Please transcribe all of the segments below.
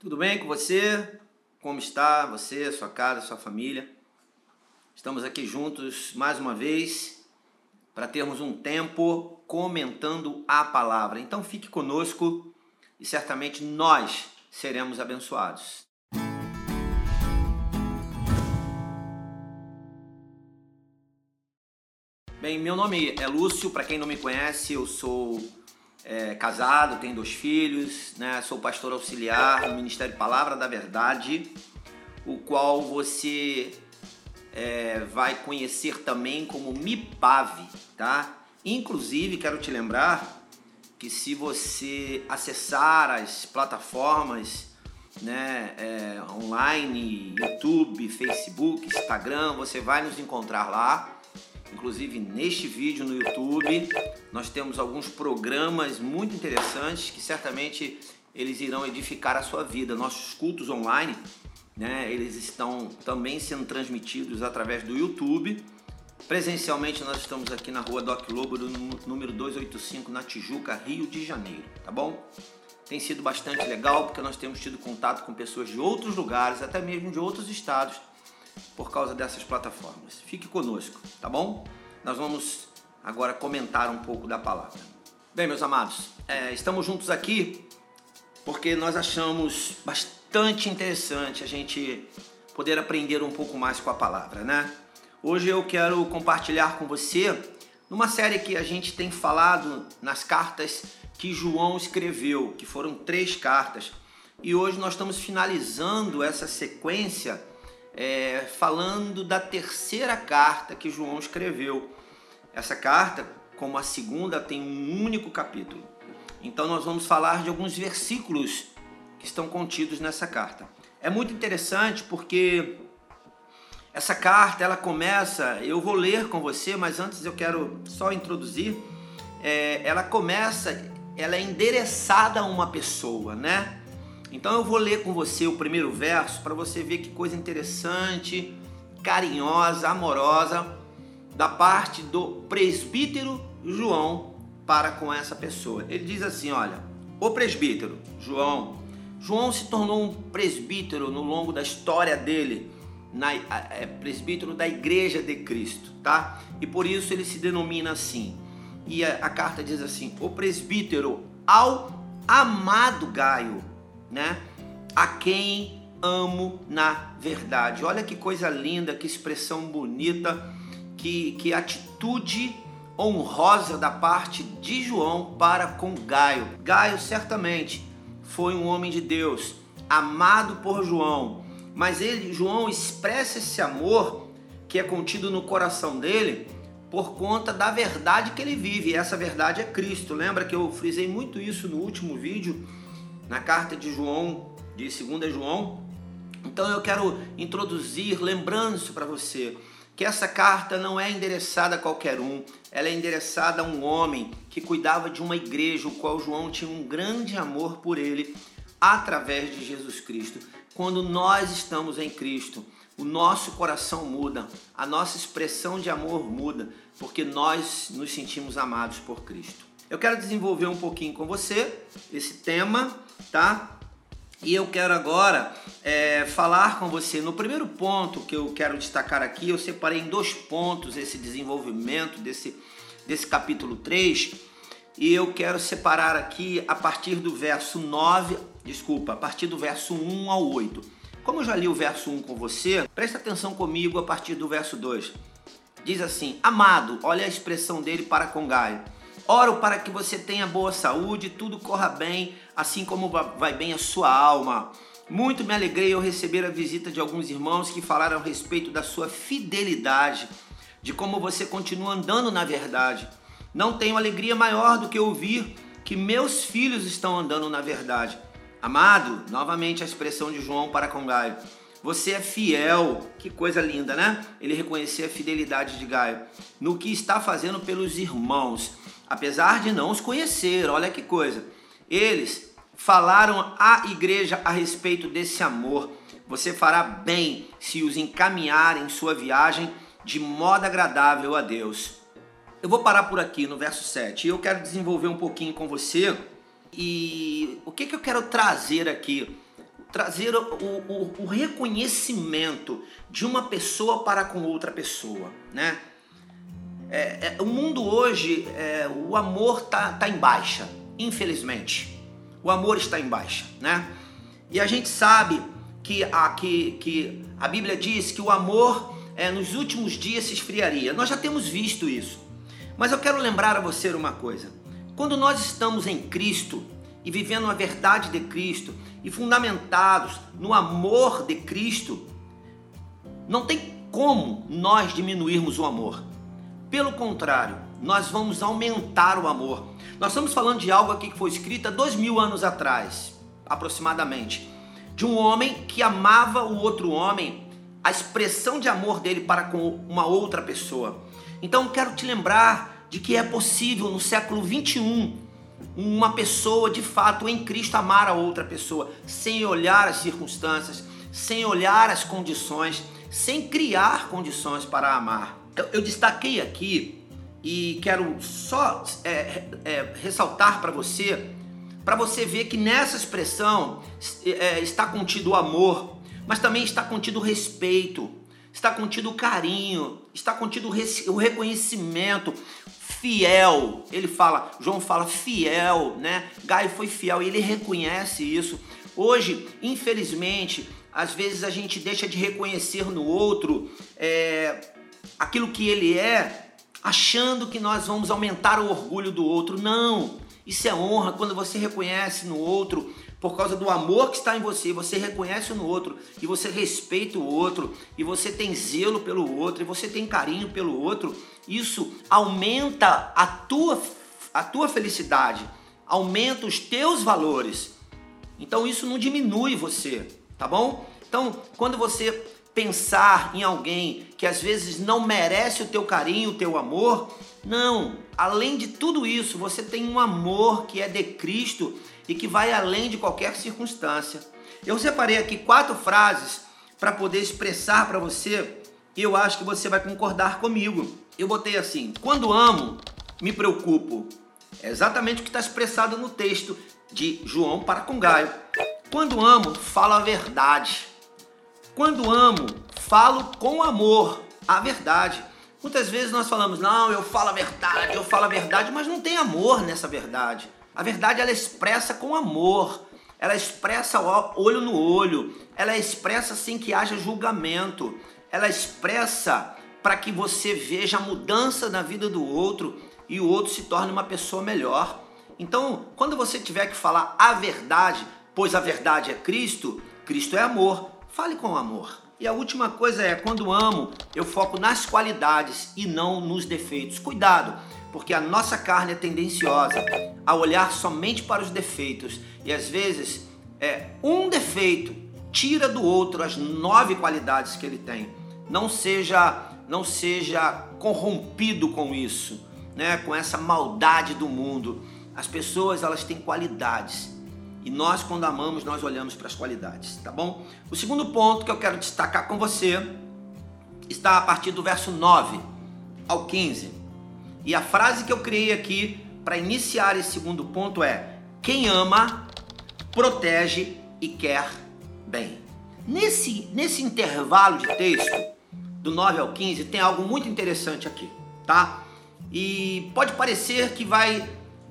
Tudo bem com você? Como está você, sua casa, sua família? Estamos aqui juntos mais uma vez para termos um tempo comentando a palavra. Então fique conosco e certamente nós seremos abençoados. Bem, meu nome é Lúcio, para quem não me conhece, eu sou é, casado, tenho dois filhos, né? sou pastor auxiliar no Ministério Palavra da Verdade, o qual você é, vai conhecer também como MIPAV, tá? Inclusive, quero te lembrar que se você acessar as plataformas né, é, online, YouTube, Facebook, Instagram, você vai nos encontrar lá Inclusive neste vídeo no YouTube nós temos alguns programas muito interessantes que certamente eles irão edificar a sua vida. Nossos cultos online, né, eles estão também sendo transmitidos através do YouTube. Presencialmente nós estamos aqui na rua Doc Lobo, número 285, na Tijuca, Rio de Janeiro, tá bom? Tem sido bastante legal porque nós temos tido contato com pessoas de outros lugares, até mesmo de outros estados, por causa dessas plataformas. Fique conosco, tá bom? Nós vamos agora comentar um pouco da palavra. Bem, meus amados, é, estamos juntos aqui porque nós achamos bastante interessante a gente poder aprender um pouco mais com a palavra, né? Hoje eu quero compartilhar com você numa série que a gente tem falado nas cartas que João escreveu, que foram três cartas. E hoje nós estamos finalizando essa sequência é, falando da terceira carta que João escreveu. Essa carta, como a segunda, tem um único capítulo. Então nós vamos falar de alguns versículos que estão contidos nessa carta. É muito interessante porque essa carta ela começa, eu vou ler com você, mas antes eu quero só introduzir. É, ela começa, ela é endereçada a uma pessoa, né? Então eu vou ler com você o primeiro verso para você ver que coisa interessante, carinhosa, amorosa da parte do presbítero João para com essa pessoa. Ele diz assim, olha, o presbítero João, João se tornou um presbítero no longo da história dele, na, é, presbítero da Igreja de Cristo, tá? E por isso ele se denomina assim. E a, a carta diz assim: o presbítero ao amado Gaio, né? A quem amo na verdade. Olha que coisa linda, que expressão bonita, que, que atitude honrosa da parte de João para com Gaio. Gaio certamente foi um homem de Deus, amado por João, mas ele, João, expressa esse amor que é contido no coração dele por conta da verdade que ele vive. E essa verdade é Cristo. Lembra que eu frisei muito isso no último vídeo? Na carta de João, de 2 João. Então eu quero introduzir, lembrando isso para você, que essa carta não é endereçada a qualquer um, ela é endereçada a um homem que cuidava de uma igreja, o qual João tinha um grande amor por ele, através de Jesus Cristo. Quando nós estamos em Cristo, o nosso coração muda, a nossa expressão de amor muda, porque nós nos sentimos amados por Cristo. Eu quero desenvolver um pouquinho com você esse tema tá? E eu quero agora é, falar com você no primeiro ponto que eu quero destacar aqui. Eu separei em dois pontos esse desenvolvimento desse, desse capítulo 3 e eu quero separar aqui a partir do verso 9, desculpa, a partir do verso 1 ao 8. Como eu já li o verso 1 com você, presta atenção comigo a partir do verso 2. Diz assim: Amado, olha a expressão dele para com Gaio Oro para que você tenha boa saúde, tudo corra bem, assim como vai bem a sua alma. Muito me alegrei ao receber a visita de alguns irmãos que falaram a respeito da sua fidelidade, de como você continua andando na verdade. Não tenho alegria maior do que ouvir que meus filhos estão andando na verdade. Amado, novamente a expressão de João para com Gaio. Você é fiel, que coisa linda, né? Ele reconhecer a fidelidade de Gaio no que está fazendo pelos irmãos apesar de não os conhecer. Olha que coisa. Eles falaram à igreja a respeito desse amor. Você fará bem se os encaminhar em sua viagem de modo agradável a Deus. Eu vou parar por aqui no verso 7 e eu quero desenvolver um pouquinho com você. E o que, que eu quero trazer aqui? trazer o, o, o, reconhecimento de uma pessoa para com outra pessoa, né? É, é, o mundo hoje, é, o amor tá, tá em baixa, infelizmente. O amor está em baixa, né? E a gente sabe que a, que, que a Bíblia diz que o amor é, nos últimos dias se esfriaria. Nós já temos visto isso. Mas eu quero lembrar a você uma coisa. Quando nós estamos em Cristo e vivendo a verdade de Cristo e fundamentados no amor de Cristo, não tem como nós diminuirmos o amor. Pelo contrário, nós vamos aumentar o amor. Nós estamos falando de algo aqui que foi escrito há dois mil anos atrás, aproximadamente, de um homem que amava o outro homem, a expressão de amor dele para com uma outra pessoa. Então quero te lembrar de que é possível no século 21 uma pessoa de fato em Cristo amar a outra pessoa sem olhar as circunstâncias, sem olhar as condições, sem criar condições para amar. Eu, eu destaquei aqui e quero só é, é, ressaltar para você, para você ver que nessa expressão é, está contido o amor, mas também está contido o respeito, está contido o carinho, está contido o reconhecimento fiel. Ele fala, João fala fiel, né? Gaio foi fiel e ele reconhece isso. Hoje, infelizmente, às vezes a gente deixa de reconhecer no outro é, aquilo que ele é, achando que nós vamos aumentar o orgulho do outro. Não! Isso é honra quando você reconhece no outro por causa do amor que está em você, você reconhece no outro e você respeita o outro e você tem zelo pelo outro e você tem carinho pelo outro, isso aumenta a tua a tua felicidade, aumenta os teus valores. Então isso não diminui você, tá bom? Então, quando você pensar em alguém que às vezes não merece o teu carinho, o teu amor, não. Além de tudo isso, você tem um amor que é de Cristo e que vai além de qualquer circunstância. Eu separei aqui quatro frases para poder expressar para você e eu acho que você vai concordar comigo. Eu botei assim: quando amo, me preocupo. É exatamente o que está expressado no texto de João para com Gaio. Quando amo, falo a verdade. Quando amo, falo com amor a verdade. Muitas vezes nós falamos, não, eu falo a verdade, eu falo a verdade, mas não tem amor nessa verdade. A verdade ela expressa com amor, ela expressa olho no olho, ela expressa sem que haja julgamento, ela expressa para que você veja a mudança na vida do outro e o outro se torne uma pessoa melhor. Então, quando você tiver que falar a verdade, pois a verdade é Cristo, Cristo é amor, fale com amor. E a última coisa é, quando amo, eu foco nas qualidades e não nos defeitos. Cuidado! porque a nossa carne é tendenciosa a olhar somente para os defeitos e às vezes é um defeito tira do outro as nove qualidades que ele tem. Não seja não seja corrompido com isso, né? Com essa maldade do mundo. As pessoas elas têm qualidades e nós quando amamos nós olhamos para as qualidades, tá bom? O segundo ponto que eu quero destacar com você está a partir do verso 9 ao 15 e a frase que eu criei aqui para iniciar esse segundo ponto é: quem ama, protege e quer bem. Nesse, nesse intervalo de texto, do 9 ao 15, tem algo muito interessante aqui, tá? E pode parecer que vai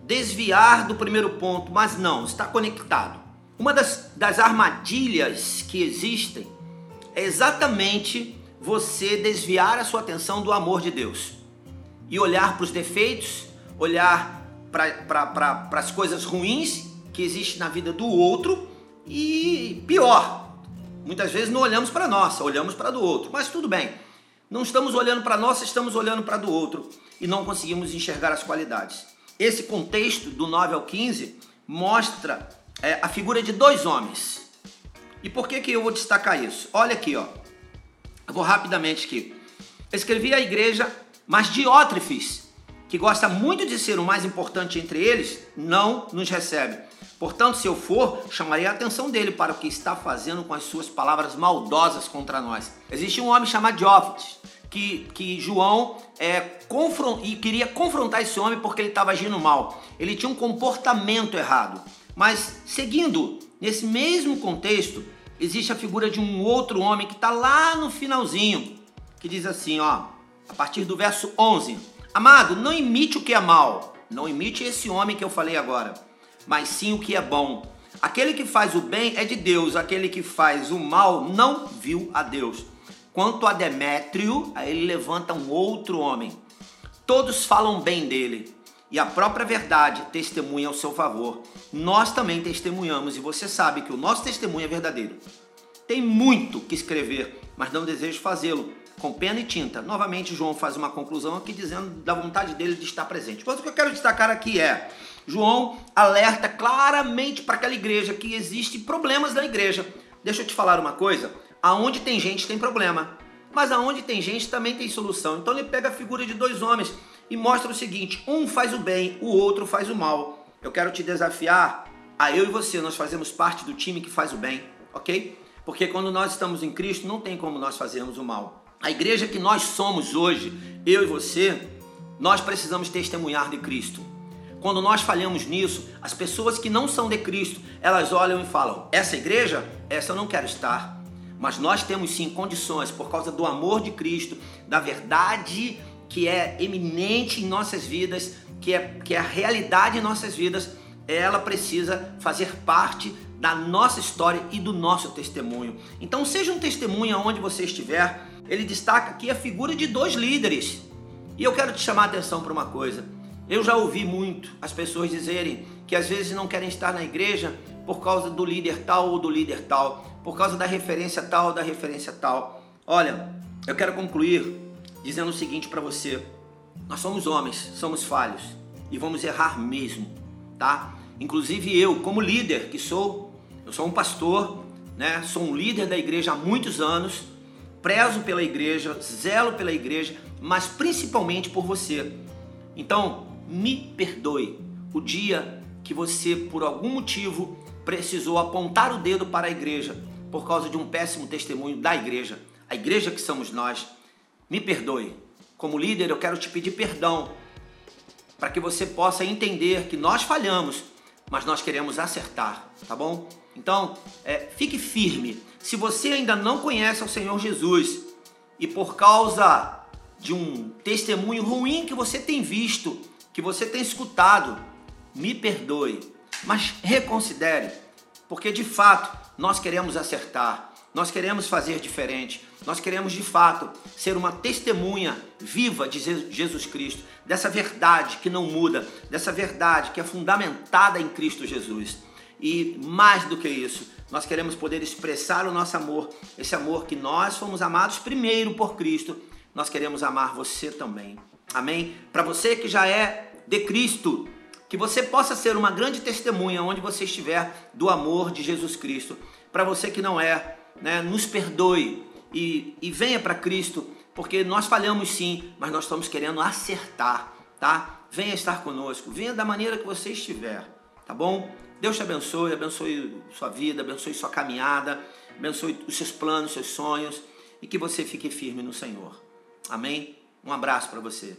desviar do primeiro ponto, mas não, está conectado. Uma das, das armadilhas que existem é exatamente você desviar a sua atenção do amor de Deus e olhar para os defeitos, olhar para as coisas ruins que existem na vida do outro e pior, muitas vezes não olhamos para nossa, olhamos para do outro, mas tudo bem. Não estamos olhando para nossa, estamos olhando para do outro e não conseguimos enxergar as qualidades. Esse contexto do 9 ao 15 mostra é, a figura de dois homens. E por que, que eu vou destacar isso? Olha aqui, ó. Eu vou rapidamente aqui. Eu escrevi a igreja mas Diótrefes, que gosta muito de ser o mais importante entre eles, não nos recebe. Portanto, se eu for, chamarei a atenção dele para o que está fazendo com as suas palavras maldosas contra nós. Existe um homem chamado Diótrefes, que, que João é, e queria confrontar esse homem porque ele estava agindo mal. Ele tinha um comportamento errado. Mas seguindo Nesse mesmo contexto, existe a figura de um outro homem que está lá no finalzinho, que diz assim, ó, a partir do verso 11: Amado, não imite o que é mal, não imite esse homem que eu falei agora, mas sim o que é bom. Aquele que faz o bem é de Deus, aquele que faz o mal não viu a Deus. Quanto a Demétrio, aí ele levanta um outro homem. Todos falam bem dele, e a própria verdade testemunha ao seu favor. Nós também testemunhamos e você sabe que o nosso testemunho é verdadeiro. Tem muito que escrever, mas não desejo fazê-lo com pena e tinta. Novamente, João faz uma conclusão aqui dizendo da vontade dele de estar presente. Mas o que eu quero destacar aqui é: João alerta claramente para aquela igreja que existe problemas na igreja. Deixa eu te falar uma coisa: aonde tem gente tem problema, mas aonde tem gente também tem solução. Então ele pega a figura de dois homens e mostra o seguinte: um faz o bem, o outro faz o mal. Eu quero te desafiar a eu e você, nós fazemos parte do time que faz o bem, ok? Porque quando nós estamos em Cristo, não tem como nós fazermos o mal. A igreja que nós somos hoje, eu e você, nós precisamos testemunhar de Cristo. Quando nós falhamos nisso, as pessoas que não são de Cristo, elas olham e falam: essa igreja, essa eu não quero estar. Mas nós temos sim condições, por causa do amor de Cristo, da verdade que é eminente em nossas vidas, que é, que é a realidade em nossas vidas, ela precisa fazer parte da nossa história e do nosso testemunho. Então, seja um testemunho aonde você estiver. Ele destaca aqui a figura de dois líderes. E eu quero te chamar a atenção para uma coisa. Eu já ouvi muito as pessoas dizerem que às vezes não querem estar na igreja por causa do líder tal ou do líder tal, por causa da referência tal ou da referência tal. Olha, eu quero concluir dizendo o seguinte para você: nós somos homens, somos falhos e vamos errar mesmo, tá? Inclusive eu, como líder que sou, eu sou um pastor, né? Sou um líder da igreja há muitos anos, prezo pela igreja, zelo pela igreja, mas principalmente por você. Então, me perdoe o dia que você, por algum motivo, precisou apontar o dedo para a igreja por causa de um péssimo testemunho da igreja, a igreja que somos nós me perdoe. Como líder, eu quero te pedir perdão para que você possa entender que nós falhamos, mas nós queremos acertar, tá bom? Então, é, fique firme. Se você ainda não conhece o Senhor Jesus e por causa de um testemunho ruim que você tem visto, que você tem escutado, me perdoe, mas reconsidere, porque de fato nós queremos acertar. Nós queremos fazer diferente. Nós queremos de fato ser uma testemunha viva de Jesus Cristo, dessa verdade que não muda, dessa verdade que é fundamentada em Cristo Jesus. E mais do que isso, nós queremos poder expressar o nosso amor, esse amor que nós fomos amados primeiro por Cristo, nós queremos amar você também. Amém? Para você que já é de Cristo, que você possa ser uma grande testemunha onde você estiver do amor de Jesus Cristo. Para você que não é, né, nos perdoe e, e venha para Cristo, porque nós falhamos sim, mas nós estamos querendo acertar, tá? Venha estar conosco, venha da maneira que você estiver, tá bom? Deus te abençoe, abençoe sua vida, abençoe sua caminhada, abençoe os seus planos, seus sonhos e que você fique firme no Senhor. Amém? Um abraço para você.